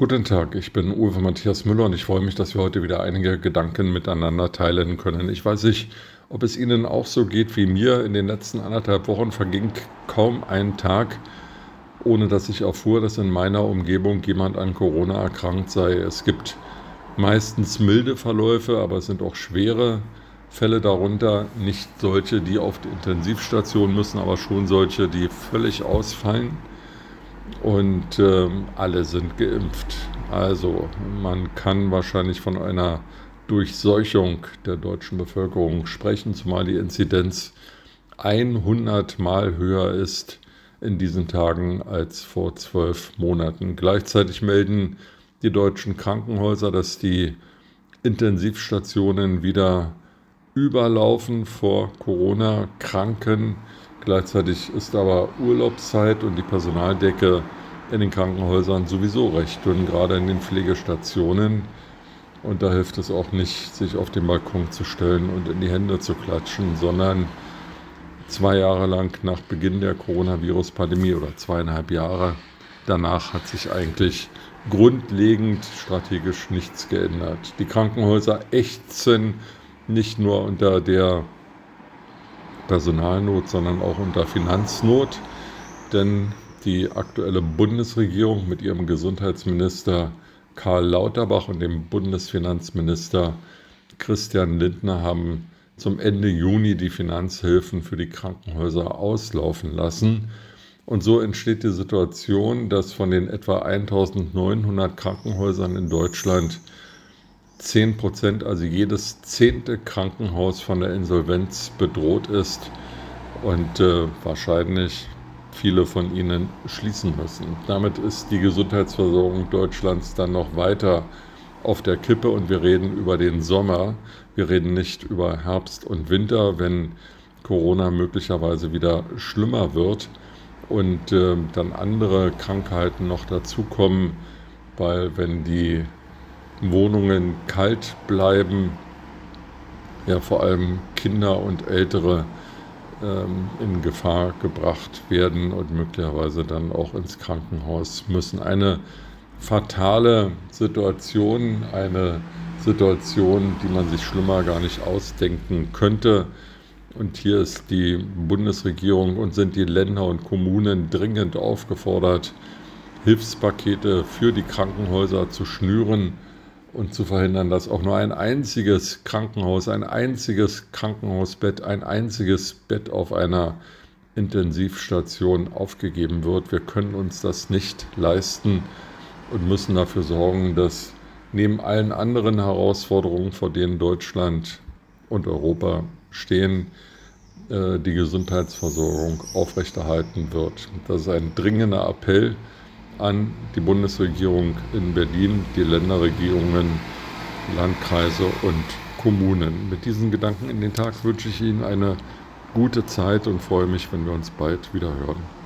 Guten Tag, ich bin Uwe Matthias Müller und ich freue mich, dass wir heute wieder einige Gedanken miteinander teilen können. Ich weiß nicht, ob es Ihnen auch so geht wie mir. In den letzten anderthalb Wochen verging kaum ein Tag, ohne dass ich erfuhr, dass in meiner Umgebung jemand an Corona erkrankt sei. Es gibt meistens milde Verläufe, aber es sind auch schwere Fälle darunter. Nicht solche, die auf die Intensivstation müssen, aber schon solche, die völlig ausfallen und äh, alle sind geimpft. Also man kann wahrscheinlich von einer Durchseuchung der deutschen Bevölkerung sprechen, zumal die Inzidenz 100 Mal höher ist in diesen Tagen als vor zwölf Monaten. Gleichzeitig melden die deutschen Krankenhäuser, dass die Intensivstationen wieder überlaufen vor Corona-Kranken. Gleichzeitig ist aber Urlaubszeit und die Personaldecke in den Krankenhäusern sowieso recht dünn, gerade in den Pflegestationen. Und da hilft es auch nicht, sich auf den Balkon zu stellen und in die Hände zu klatschen, sondern zwei Jahre lang nach Beginn der Coronavirus-Pandemie oder zweieinhalb Jahre danach hat sich eigentlich grundlegend strategisch nichts geändert. Die Krankenhäuser ächzen nicht nur unter der Personalnot, sondern auch unter Finanznot. Denn die aktuelle Bundesregierung mit ihrem Gesundheitsminister Karl Lauterbach und dem Bundesfinanzminister Christian Lindner haben zum Ende Juni die Finanzhilfen für die Krankenhäuser auslaufen lassen. Und so entsteht die Situation, dass von den etwa 1900 Krankenhäusern in Deutschland 10 Prozent, also jedes zehnte Krankenhaus von der Insolvenz bedroht ist und äh, wahrscheinlich viele von ihnen schließen müssen. Damit ist die Gesundheitsversorgung Deutschlands dann noch weiter auf der Kippe und wir reden über den Sommer. Wir reden nicht über Herbst und Winter, wenn Corona möglicherweise wieder schlimmer wird und äh, dann andere Krankheiten noch dazukommen, weil wenn die Wohnungen kalt bleiben, ja vor allem Kinder und Ältere ähm, in Gefahr gebracht werden und möglicherweise dann auch ins Krankenhaus müssen. Eine fatale Situation, eine Situation, die man sich schlimmer gar nicht ausdenken könnte. Und hier ist die Bundesregierung und sind die Länder und Kommunen dringend aufgefordert, Hilfspakete für die Krankenhäuser zu schnüren und zu verhindern, dass auch nur ein einziges Krankenhaus, ein einziges Krankenhausbett, ein einziges Bett auf einer Intensivstation aufgegeben wird. Wir können uns das nicht leisten und müssen dafür sorgen, dass neben allen anderen Herausforderungen, vor denen Deutschland und Europa stehen, äh, die Gesundheitsversorgung aufrechterhalten wird. Das ist ein dringender Appell an die Bundesregierung in Berlin, die Länderregierungen, Landkreise und Kommunen. Mit diesen Gedanken in den Tag wünsche ich Ihnen eine gute Zeit und freue mich, wenn wir uns bald wieder hören.